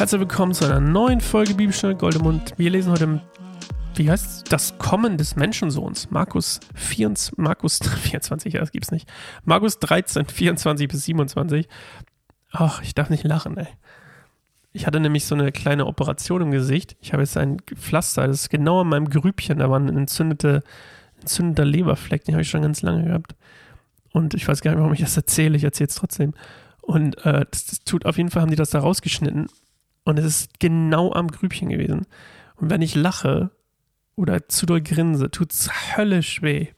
Herzlich willkommen zu einer neuen Folge Bibelstunde Goldemund. Wir lesen heute, wie heißt es? Das Kommen des Menschensohns. Markus 24, Markus 24, ja, das gibt's nicht. Markus 13, 24 bis 27. Ach, ich darf nicht lachen, ey. Ich hatte nämlich so eine kleine Operation im Gesicht. Ich habe jetzt ein Pflaster, das ist genau an meinem Grübchen, da war ein entzündete, entzündeter Leberfleck, den habe ich schon ganz lange gehabt. Und ich weiß gar nicht, warum ich das erzähle, ich erzähle es trotzdem. Und äh, das, das, tut auf jeden Fall, haben die das da rausgeschnitten. Und es ist genau am Grübchen gewesen. Und wenn ich lache oder zu doll grinse, tut es höllisch weh.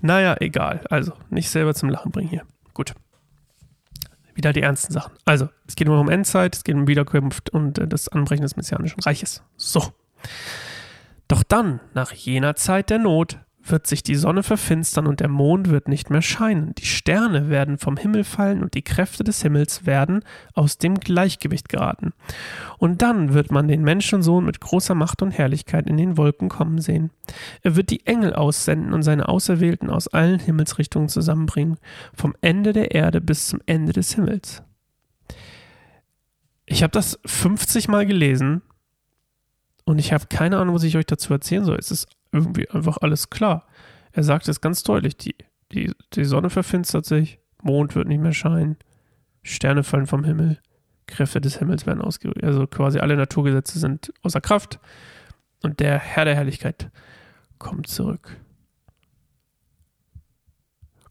Naja, egal. Also, nicht selber zum Lachen bringen hier. Gut. Wieder die ernsten Sachen. Also, es geht nur um Endzeit, es geht um Wiederkunft und äh, das Anbrechen des Messianischen Reiches. So. Doch dann, nach jener Zeit der Not, wird sich die Sonne verfinstern und der Mond wird nicht mehr scheinen. Die Sterne werden vom Himmel fallen und die Kräfte des Himmels werden aus dem Gleichgewicht geraten. Und dann wird man den Menschensohn mit großer Macht und Herrlichkeit in den Wolken kommen sehen. Er wird die Engel aussenden und seine Auserwählten aus allen Himmelsrichtungen zusammenbringen, vom Ende der Erde bis zum Ende des Himmels. Ich habe das 50 Mal gelesen und ich habe keine Ahnung, was ich euch dazu erzählen soll. Es ist irgendwie einfach alles klar. Er sagt es ganz deutlich, die, die, die Sonne verfinstert sich, Mond wird nicht mehr scheinen, Sterne fallen vom Himmel, Kräfte des Himmels werden ausgerüstet. Also quasi alle Naturgesetze sind außer Kraft und der Herr der Herrlichkeit kommt zurück.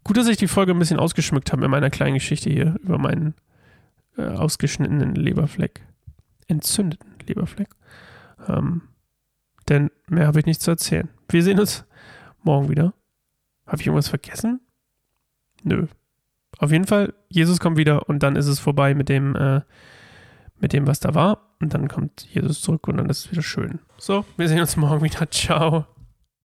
Gut, dass ich die Folge ein bisschen ausgeschmückt habe in meiner kleinen Geschichte hier über meinen äh, ausgeschnittenen Leberfleck. Entzündeten Leberfleck. Ähm, denn mehr habe ich nicht zu erzählen. Wir sehen uns morgen wieder. Habe ich irgendwas vergessen? Nö. Auf jeden Fall, Jesus kommt wieder und dann ist es vorbei mit dem, äh, mit dem, was da war. Und dann kommt Jesus zurück und dann ist es wieder schön. So, wir sehen uns morgen wieder. Ciao.